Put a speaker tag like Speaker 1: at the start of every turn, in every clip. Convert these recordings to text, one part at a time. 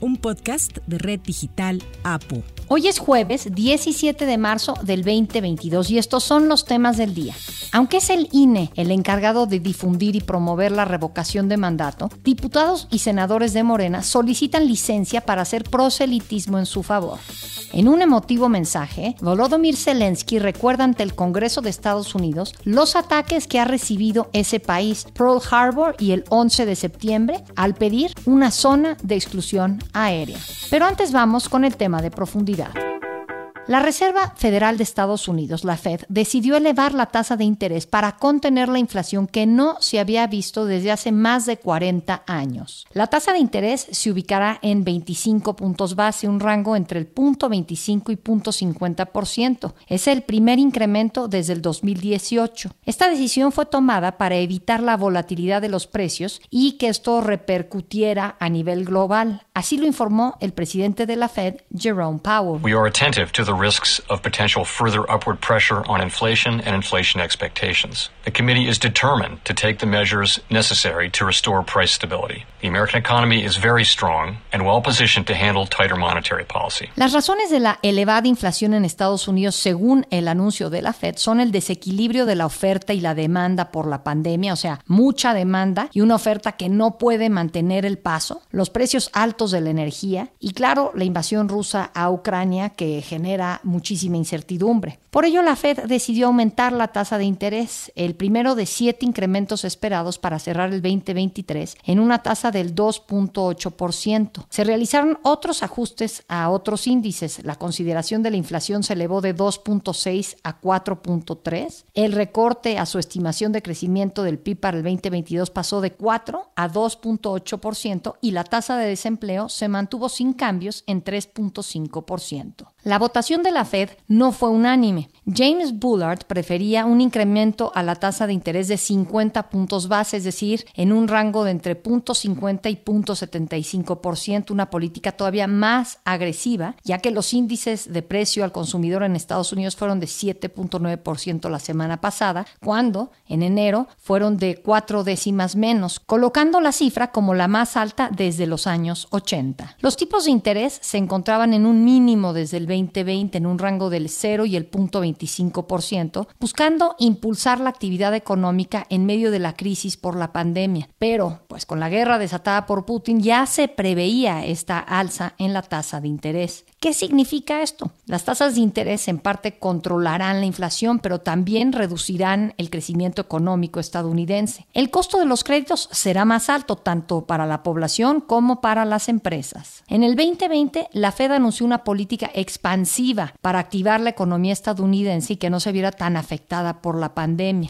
Speaker 1: un podcast de Red Digital APU.
Speaker 2: Hoy es jueves 17 de marzo del 2022 y estos son los temas del día. Aunque es el INE el encargado de difundir y promover la revocación de mandato, diputados y senadores de Morena solicitan licencia para hacer proselitismo en su favor. En un emotivo mensaje, Volodymyr Zelensky recuerda ante el Congreso de Estados Unidos los ataques que ha recibido ese país, Pearl Harbor y el 11 de septiembre, al pedir una zona de exclusión aérea. Pero antes vamos con el tema de profundidad. La Reserva Federal de Estados Unidos, la Fed, decidió elevar la tasa de interés para contener la inflación que no se había visto desde hace más de 40 años. La tasa de interés se ubicará en 25 puntos base, un rango entre el punto 25 y punto 50%. Es el primer incremento desde el 2018. Esta decisión fue tomada para evitar la volatilidad de los precios y que esto repercutiera a nivel global. Así lo informó el presidente de la Fed, Jerome Powell.
Speaker 3: We are attentive to the risks of potential further upward pressure on inflation and inflation expectations. The committee is determined to take the measures necessary to restore price stability.
Speaker 2: Las razones de la elevada inflación en Estados Unidos, según el anuncio de la Fed, son el desequilibrio de la oferta y la demanda por la pandemia, o sea, mucha demanda y una oferta que no puede mantener el paso, los precios altos de la energía y, claro, la invasión rusa a Ucrania que genera muchísima incertidumbre. Por ello, la Fed decidió aumentar la tasa de interés, el primero de siete incrementos esperados para cerrar el 2023, en una tasa del 2.8%. Se realizaron otros ajustes a otros índices. La consideración de la inflación se elevó de 2.6 a 4.3. El recorte a su estimación de crecimiento del PIB para el 2022 pasó de 4 a 2.8% y la tasa de desempleo se mantuvo sin cambios en 3.5%. La votación de la Fed no fue unánime. James Bullard prefería un incremento a la tasa de interés de 50 puntos base, es decir, en un rango de entre 0.50 y 0.75%, una política todavía más agresiva, ya que los índices de precio al consumidor en Estados Unidos fueron de 7.9% la semana pasada, cuando en enero fueron de cuatro décimas menos, colocando la cifra como la más alta desde los años 80. Los tipos de interés se encontraban en un mínimo desde el 2020 en un rango del 0 y el 0.25%, buscando impulsar la actividad económica en medio de la crisis por la pandemia. Pero, pues con la guerra desatada por Putin ya se preveía esta alza en la tasa de interés. ¿Qué significa esto? Las tasas de interés en parte controlarán la inflación, pero también reducirán el crecimiento económico estadounidense. El costo de los créditos será más alto tanto para la población como para las empresas. En el 2020, la Fed anunció una política expansiva para activar la economía estadounidense y que no se viera tan afectada por la pandemia.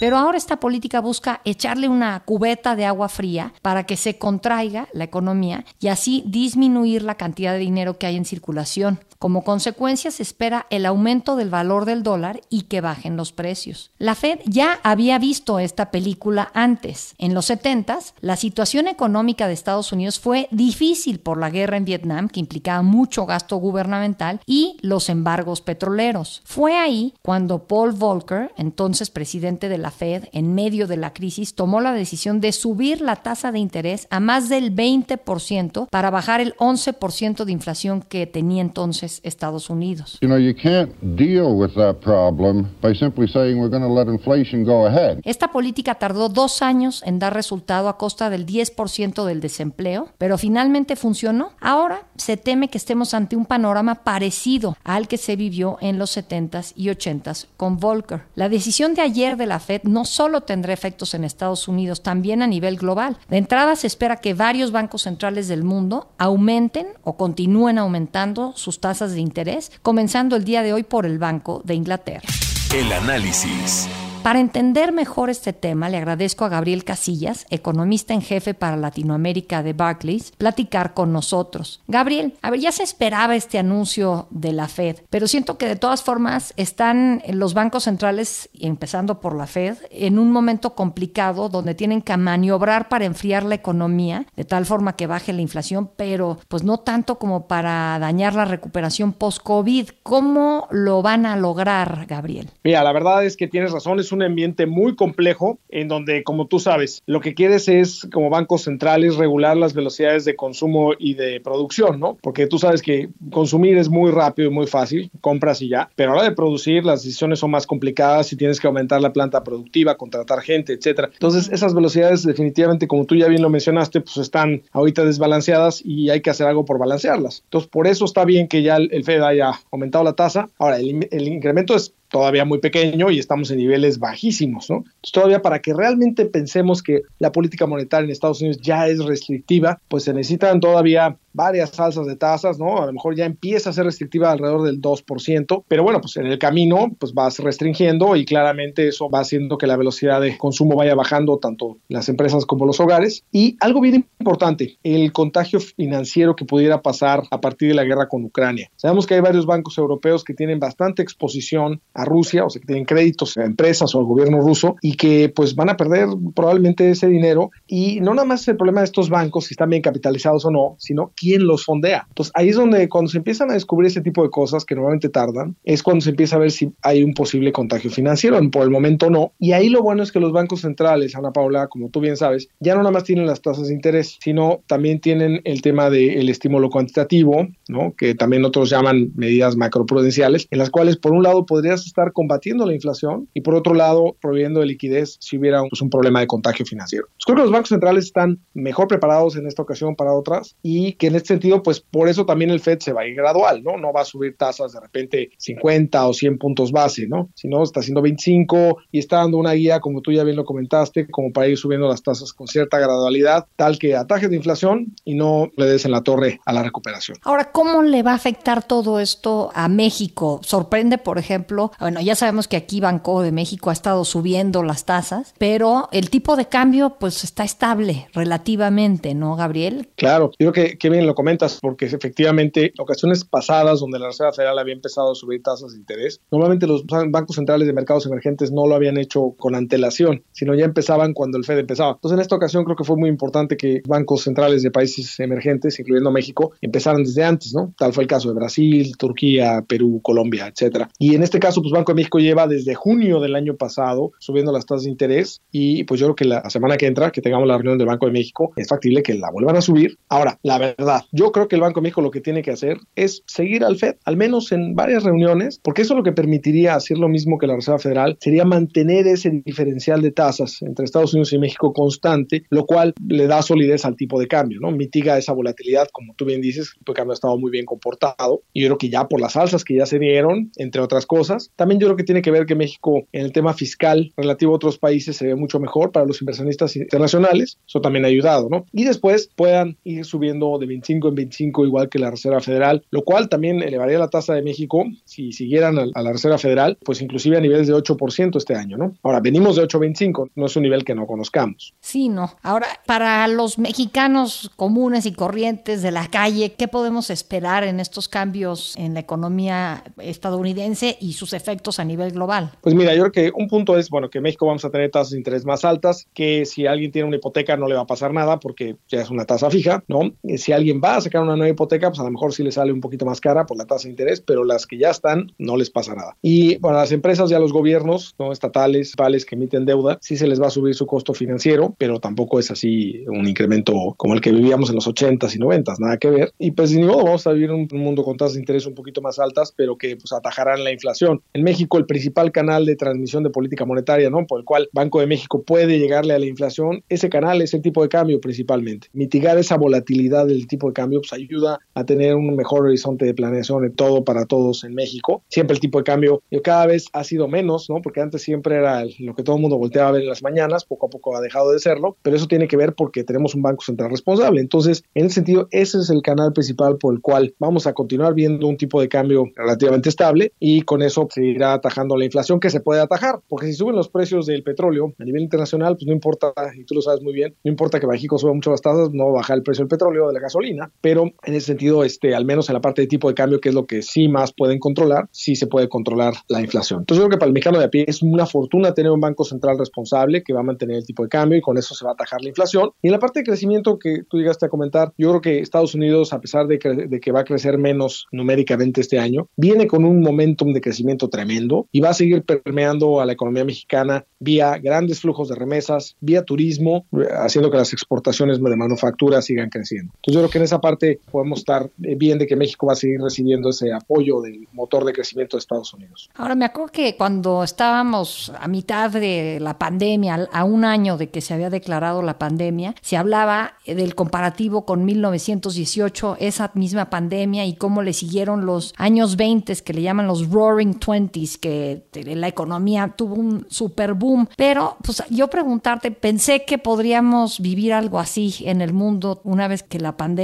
Speaker 2: Pero ahora esta política busca echarle una cubeta de agua fría para que se contraiga la economía y así disminuir la cantidad de dinero que hay en circulación. Como consecuencia se espera el aumento del valor del dólar y que bajen los precios. La Fed ya había visto esta película antes. En los 70 la situación económica de Estados Unidos fue difícil por la guerra en Vietnam, que implicaba mucho gasto gubernamental, y los embargos petroleros. Fue ahí cuando Paul Volcker, entonces presidente de la Fed, en medio de la crisis, tomó la decisión de subir la tasa de interés a más del 20% para bajar el 11% de inflación que tenía entonces Estados Unidos.
Speaker 4: You know, you can't deal with that problem by simply saying we're going to let inflation go ahead.
Speaker 2: Esta política tardó dos años en dar resultado a costa del 10% del desempleo, pero finalmente funcionó. Ahora se teme que estemos ante un panorama parecido al que se vivió en los 70s y 80s con Volcker. La decisión de ayer de la Fed no solo tendrá efectos en Estados Unidos, también a nivel global. De entrada se espera que varios bancos centrales del mundo aumenten o continúen aumentando sus tasas de interés, comenzando el día de hoy por el Banco de Inglaterra.
Speaker 5: El análisis.
Speaker 2: Para entender mejor este tema, le agradezco a Gabriel Casillas, economista en jefe para Latinoamérica de Barclays, platicar con nosotros. Gabriel, a ver, ya se esperaba este anuncio de la Fed, pero siento que de todas formas están los bancos centrales, empezando por la Fed, en un momento complicado donde tienen que maniobrar para enfriar la economía de tal forma que baje la inflación, pero pues no tanto como para dañar la recuperación post-COVID. ¿Cómo lo van a lograr, Gabriel?
Speaker 5: Mira, la verdad es que tienes razón, es un ambiente muy complejo en donde, como tú sabes, lo que quieres es, como bancos centrales, regular las velocidades de consumo y de producción, ¿no? Porque tú sabes que consumir es muy rápido y muy fácil, compras y ya, pero a la hora de producir las decisiones son más complicadas y tienes que aumentar la planta productiva, contratar gente, etcétera. Entonces, esas velocidades definitivamente, como tú ya bien lo mencionaste, pues están ahorita desbalanceadas y hay que hacer algo por balancearlas. Entonces, por eso está bien que ya el Fed haya aumentado la tasa. Ahora, el, el incremento es todavía muy pequeño y estamos en niveles bajísimos, ¿no? Entonces, todavía para que realmente pensemos que la política monetaria en Estados Unidos ya es restrictiva, pues se necesitan todavía varias alzas de tasas, ¿no? A lo mejor ya empieza a ser restrictiva alrededor del 2%, pero bueno, pues en el camino pues vas restringiendo y claramente eso va haciendo que la velocidad de consumo vaya bajando tanto las empresas como los hogares. Y algo bien importante, el contagio financiero que pudiera pasar a partir de la guerra con Ucrania. Sabemos que hay varios bancos europeos que tienen bastante exposición a Rusia, o sea, que tienen créditos a empresas o al gobierno ruso y que pues van a perder probablemente ese dinero y no nada más el problema de estos bancos si están bien capitalizados o no, sino quién los fondea. Entonces ahí es donde cuando se empiezan a descubrir ese tipo de cosas que normalmente tardan, es cuando se empieza a ver si hay un posible contagio financiero. Por el momento no. Y ahí lo bueno es que los bancos centrales, Ana Paula, como tú bien sabes, ya no nada más tienen las tasas de interés, sino también tienen el tema del estímulo cuantitativo, ¿no? que también otros llaman medidas macroprudenciales, en las cuales por un lado podrías estar combatiendo la inflación y por otro lado proveyendo de liquidez si hubiera pues, un problema de contagio financiero. Pues creo que los bancos centrales están mejor preparados en esta ocasión para otras y que en este sentido, pues por eso también el Fed se va a ir gradual, ¿no? No va a subir tasas de repente 50 o 100 puntos base, ¿no? Sino está haciendo 25 y está dando una guía, como tú ya bien lo comentaste, como para ir subiendo las tasas con cierta gradualidad, tal que ataje de inflación y no le des en la torre a la recuperación.
Speaker 2: Ahora, ¿cómo le va a afectar todo esto a México? Sorprende, por ejemplo, bueno, ya sabemos que aquí Banco de México ha estado subiendo las tasas, pero el tipo de cambio pues está estable relativamente, ¿no, Gabriel?
Speaker 5: Claro, creo que, que bien lo comentas, porque efectivamente, ocasiones pasadas donde la Reserva Federal había empezado a subir tasas de interés, normalmente los bancos centrales de mercados emergentes no lo habían hecho con antelación, sino ya empezaban cuando el Fed empezaba. Entonces, en esta ocasión creo que fue muy importante que bancos centrales de países emergentes, incluyendo México, empezaran desde antes, ¿no? Tal fue el caso de Brasil, Turquía, Perú, Colombia, etcétera. Y en este caso, pues Banco de México lleva desde junio del año pasado subiendo las tasas de interés y pues yo creo que la semana que entra, que tengamos la reunión del Banco de México, es factible que la vuelvan a subir. Ahora, la verdad, yo creo que el Banco de México lo que tiene que hacer es seguir al Fed, al menos en varias reuniones, porque eso lo que permitiría hacer lo mismo que la Reserva Federal sería mantener ese diferencial de tasas entre Estados Unidos y México constante, lo cual le da solidez al tipo de cambio, ¿no? Mitiga esa volatilidad, como tú bien dices, el tipo de cambio ha estado muy bien comportado y yo creo que ya por las alzas que ya se dieron, entre otras cosas, también yo creo que tiene que ver que México en el tema fiscal relativo a otros países se ve mucho mejor para los inversionistas internacionales, eso también ha ayudado, ¿no? Y después puedan ir subiendo de 25 en 25 igual que la Reserva Federal, lo cual también elevaría la tasa de México si siguieran a, la Reserva Federal, pues inclusive a niveles de 8% este año, ¿no? Ahora, venimos de 8.25, no es un nivel que no conozcamos.
Speaker 2: Sí, no. Ahora, para los mexicanos comunes y corrientes de la calle, ¿qué podemos esperar en estos cambios en la economía estadounidense y sus efectos a nivel global?
Speaker 5: Pues mira, yo creo que un punto es, bueno, que México vamos a tener tasas de interés más altas, que si alguien tiene una hipoteca no le va a pasar nada porque ya es una tasa fija, ¿no? Si alguien va a sacar una nueva hipoteca, pues a lo mejor sí le sale un poquito más cara por la tasa de interés, pero las que ya están no les pasa nada. Y para las empresas y a los gobiernos, ¿no? Estatales, vales que emiten deuda, sí se les va a subir su costo financiero, pero tampoco es así un incremento como el que vivíamos en los 80s y 90s, nada que ver. Y pues ni modo, vamos a vivir un, un mundo con tasas de interés un poquito más altas, pero que pues atajarán la inflación. En México, el principal canal de transmisión de política monetaria, ¿no? Por el cual Banco de México puede llegarle a la inflación, ese canal es el tipo de cambio principalmente. Mitigar esa volatilidad del tipo tipo de cambio pues ayuda a tener un mejor horizonte de planeación de todo para todos en México. Siempre el tipo de cambio cada vez ha sido menos, ¿no? Porque antes siempre era lo que todo el mundo volteaba a ver en las mañanas, poco a poco ha dejado de serlo, pero eso tiene que ver porque tenemos un Banco Central responsable. Entonces, en ese sentido, ese es el canal principal por el cual vamos a continuar viendo un tipo de cambio relativamente estable y con eso se irá atajando la inflación que se puede atajar, porque si suben los precios del petróleo a nivel internacional, pues no importa, y tú lo sabes muy bien, no importa que México suba mucho las tasas, no baja el precio del petróleo, de la gasolina, pero en ese sentido, este, al menos en la parte de tipo de cambio, que es lo que sí más pueden controlar, sí se puede controlar la inflación. Entonces, yo creo que para el mexicano de a pie es una fortuna tener un banco central responsable que va a mantener el tipo de cambio y con eso se va a atajar la inflación. Y en la parte de crecimiento que tú llegaste a comentar, yo creo que Estados Unidos, a pesar de que, de que va a crecer menos numéricamente este año, viene con un momentum de crecimiento tremendo y va a seguir permeando a la economía mexicana vía grandes flujos de remesas, vía turismo, haciendo que las exportaciones de manufactura sigan creciendo. Entonces yo creo que en esa parte podemos estar eh, bien de que México va a seguir recibiendo ese apoyo del motor de crecimiento de Estados Unidos.
Speaker 2: Ahora me acuerdo que cuando estábamos a mitad de la pandemia, a un año de que se había declarado la pandemia, se hablaba del comparativo con 1918, esa misma pandemia y cómo le siguieron los años 20 que le llaman los Roaring Twenties, que la economía tuvo un super boom. Pero pues yo preguntarte, pensé que podríamos vivir algo así en el mundo una vez que la pandemia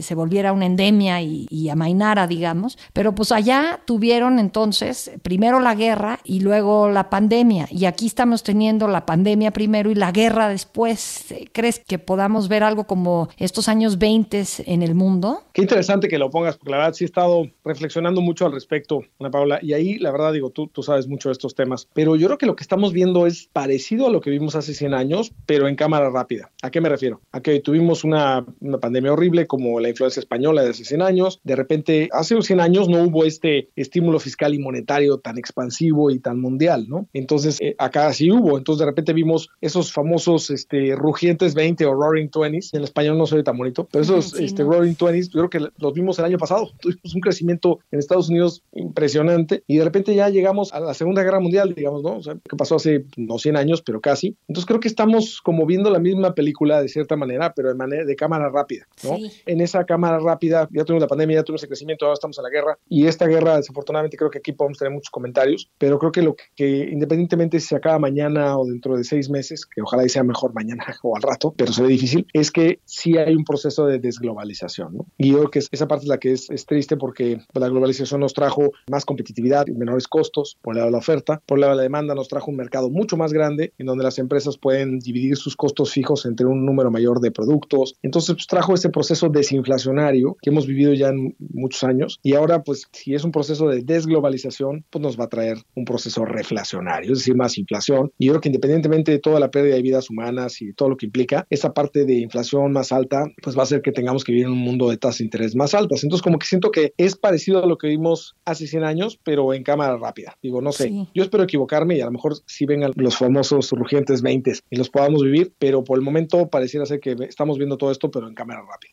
Speaker 2: se volviera una endemia y, y amainara, digamos. Pero pues allá tuvieron entonces primero la guerra y luego la pandemia. Y aquí estamos teniendo la pandemia primero y la guerra después. ¿Crees que podamos ver algo como estos años 20 en el mundo?
Speaker 5: Qué interesante que lo pongas, porque la verdad sí he estado reflexionando mucho al respecto, Ana Paula. Y ahí, la verdad, digo, tú, tú sabes mucho de estos temas. Pero yo creo que lo que estamos viendo es parecido a lo que vimos hace 100 años, pero en cámara rápida. ¿A qué me refiero? A que tuvimos una, una pandemia horrible como la influencia española de hace 100 años. De repente, hace 100 años no hubo este estímulo fiscal y monetario tan expansivo y tan mundial, ¿no? Entonces, eh, acá sí hubo. Entonces, de repente vimos esos famosos este, rugientes 20 o roaring 20s. En español no soy tan bonito, pero esos este, roaring 20s, yo creo que los vimos el año pasado. Tuvimos un crecimiento en Estados Unidos impresionante y de repente ya llegamos a la Segunda Guerra Mundial, digamos, ¿no? O sea, que pasó hace no 100 años, pero casi. Entonces, creo que estamos como viendo la misma película de cierta manera, pero de manera de cámara rápida, ¿no? En esa cámara rápida, ya tuvimos la pandemia, ya tuvimos el crecimiento, ahora estamos en la guerra y esta guerra, desafortunadamente, creo que aquí podemos tener muchos comentarios, pero creo que lo que, que independientemente si se acaba mañana o dentro de seis meses, que ojalá y sea mejor mañana o al rato, pero se ve difícil, es que sí hay un proceso de desglobalización. ¿no? Y yo creo que esa parte es la que es, es triste porque la globalización nos trajo más competitividad y menores costos por el lado de la oferta, por el lado de la demanda nos trajo un mercado mucho más grande en donde las empresas pueden dividir sus costos fijos entre un número mayor de productos. Entonces pues, trajo ese proceso desinflacionario que hemos vivido ya en muchos años y ahora pues si es un proceso de desglobalización pues nos va a traer un proceso reflacionario, es decir, más inflación. Y yo creo que independientemente de toda la pérdida de vidas humanas y todo lo que implica, esa parte de inflación más alta, pues va a hacer que tengamos que vivir en un mundo de tasas de interés más altas. Entonces, como que siento que es parecido a lo que vimos hace 100 años, pero en cámara rápida. Digo, no sé, yo espero equivocarme y a lo mejor si vengan los famosos urgentes 20 y los podamos vivir, pero por el momento pareciera ser que estamos viendo todo esto, pero en cámara rápida.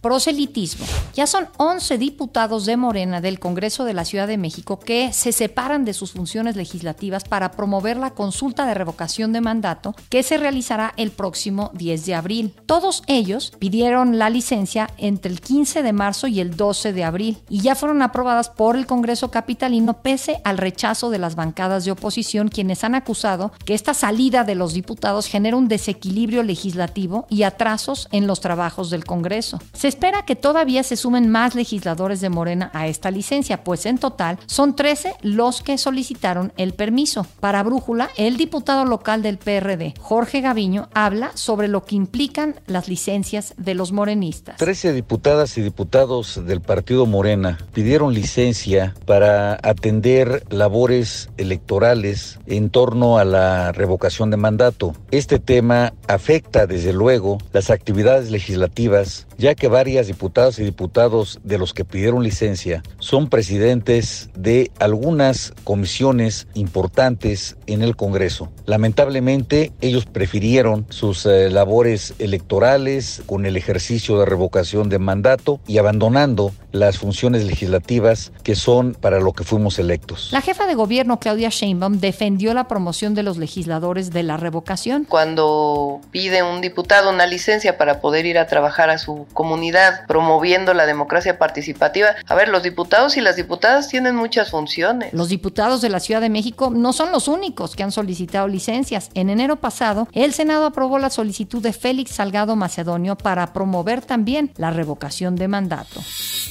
Speaker 2: proselitismo. Ya son 11 diputados de Morena del Congreso de la Ciudad de México que se separan de sus funciones legislativas para promover la consulta de revocación de mandato que se realizará el próximo 10 de abril. Todos ellos pidieron la licencia entre el 15 de marzo y el 12 de abril y ya fueron aprobadas por el Congreso capitalino pese al rechazo de las bancadas de oposición quienes han acusado que esta salida de los diputados genera un desequilibrio legislativo y atrasos en los trabajos del Congreso. Se espera que todavía se sumen más legisladores de Morena a esta licencia, pues en total son 13 los que solicitaron el permiso. Para Brújula, el diputado local del PRD, Jorge Gaviño, habla sobre lo que implican las licencias de los morenistas.
Speaker 6: 13 diputadas y diputados del partido Morena pidieron licencia para atender labores electorales en torno a la revocación de mandato. Este tema afecta desde luego las actividades legislativas ya que varias diputadas y diputados de los que pidieron licencia son presidentes de algunas comisiones importantes en el Congreso. Lamentablemente, ellos prefirieron sus eh, labores electorales con el ejercicio de revocación de mandato y abandonando las funciones legislativas que son para lo que fuimos electos.
Speaker 2: La jefa de gobierno, Claudia Sheinbaum, defendió la promoción de los legisladores de la revocación.
Speaker 7: Cuando pide un diputado una licencia para poder ir a trabajar a su comunidad promoviendo la democracia participativa, a ver, los diputados y las diputadas tienen muchas funciones.
Speaker 2: Los diputados de la Ciudad de México no son los únicos que han solicitado licencias. En enero pasado, el Senado aprobó la solicitud de Félix Salgado Macedonio para promover también la revocación de mandato.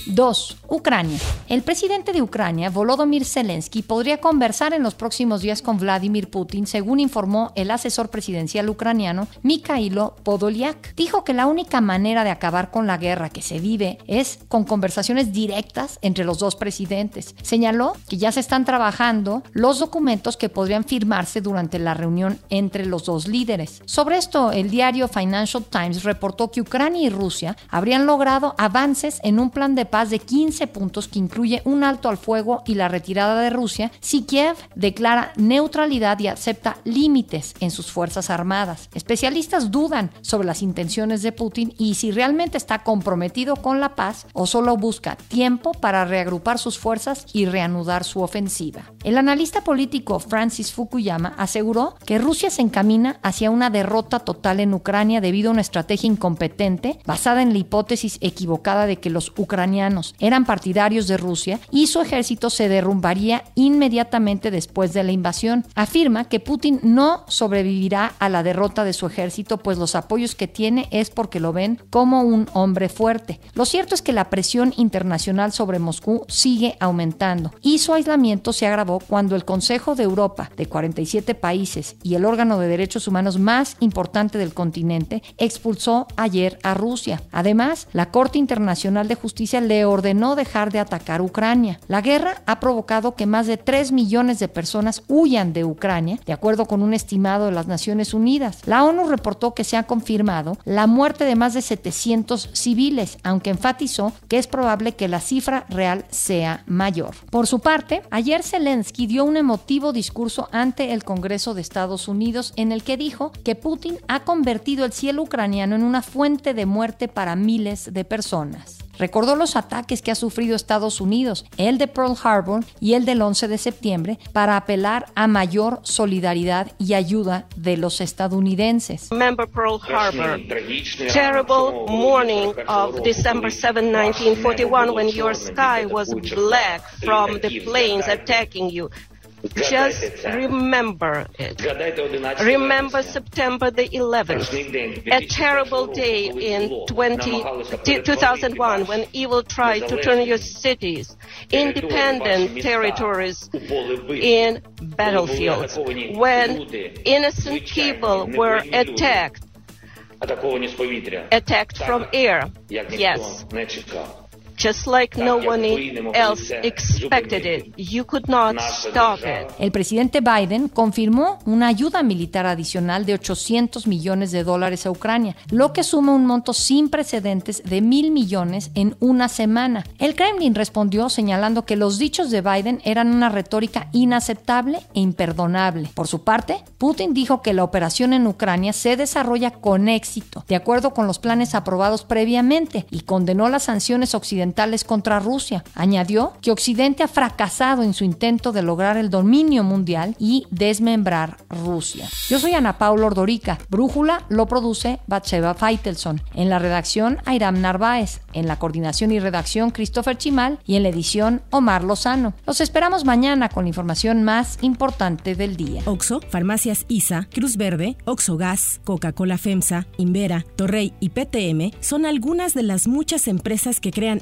Speaker 2: 2. Ucrania. El presidente de Ucrania, Volodymyr Zelensky, podría conversar en los próximos días con Vladimir Putin, según informó el asesor presidencial ucraniano Mikhailo Podolyak. Dijo que la única manera de acabar con la guerra que se vive es con conversaciones directas entre los dos presidentes. Señaló que ya se están trabajando los documentos que podrían firmarse durante la reunión entre los dos líderes. Sobre esto, el diario Financial Times reportó que Ucrania y Rusia habrían logrado avances en un plan de paz de 15 puntos que incluye un alto al fuego y la retirada de Rusia si Kiev declara neutralidad y acepta límites en sus fuerzas armadas. Especialistas dudan sobre las intenciones de Putin y si realmente está comprometido con la paz o solo busca tiempo para reagrupar sus fuerzas y reanudar su ofensiva. El analista político Francis Fukuyama aseguró que Rusia se encamina hacia una derrota total en Ucrania debido a una estrategia incompetente basada en la hipótesis equivocada de que los ucranianos eran partidarios de Rusia y su ejército se derrumbaría inmediatamente después de la invasión. Afirma que Putin no sobrevivirá a la derrota de su ejército, pues los apoyos que tiene es porque lo ven como un hombre fuerte. Lo cierto es que la presión internacional sobre Moscú sigue aumentando y su aislamiento se agravó cuando el Consejo de Europa, de 47 países y el órgano de derechos humanos más importante del continente, expulsó ayer a Rusia. Además, la Corte Internacional de Justicia le ordenó dejar de atacar Ucrania. La guerra ha provocado que más de 3 millones de personas huyan de Ucrania, de acuerdo con un estimado de las Naciones Unidas. La ONU reportó que se ha confirmado la muerte de más de 700 civiles, aunque enfatizó que es probable que la cifra real sea mayor. Por su parte, ayer Zelensky dio un emotivo discurso ante el Congreso de Estados Unidos en el que dijo que Putin ha convertido el cielo ucraniano en una fuente de muerte para miles de personas. Recordó los ataques que ha sufrido Estados Unidos, el de Pearl Harbor y el del 11 de septiembre, para apelar a mayor solidaridad y ayuda de los estadounidenses.
Speaker 8: Remember Pearl Harbor, terrible morning of December 7, 1941, when your sky was black from the planes attacking you. Just remember it. Remember September the 11th, a terrible day in 20, 2001 when evil tried to turn your cities, independent territories, in battlefields, when innocent people were attacked, attacked from air. Yes just like no one else expected it. You could not stop it.
Speaker 2: El presidente Biden confirmó una ayuda militar adicional de 800 millones de dólares a Ucrania, lo que suma un monto sin precedentes de mil millones en una semana. El Kremlin respondió señalando que los dichos de Biden eran una retórica inaceptable e imperdonable. Por su parte, Putin dijo que la operación en Ucrania se desarrolla con éxito, de acuerdo con los planes aprobados previamente, y condenó las sanciones contra Rusia. Añadió que Occidente ha fracasado en su intento de lograr el dominio mundial y desmembrar Rusia. Yo soy Ana Paula Ordorica. Brújula lo produce Batseva Feitelson. En la redacción, Airam Narváez. En la coordinación y redacción, Christopher Chimal. Y en la edición, Omar Lozano. Los esperamos mañana con la información más importante del día.
Speaker 1: Oxo, Farmacias ISA, Cruz Verde, Oxo Gas, Coca-Cola FEMSA, Invera, Torrey y PTM son algunas de las muchas empresas que crean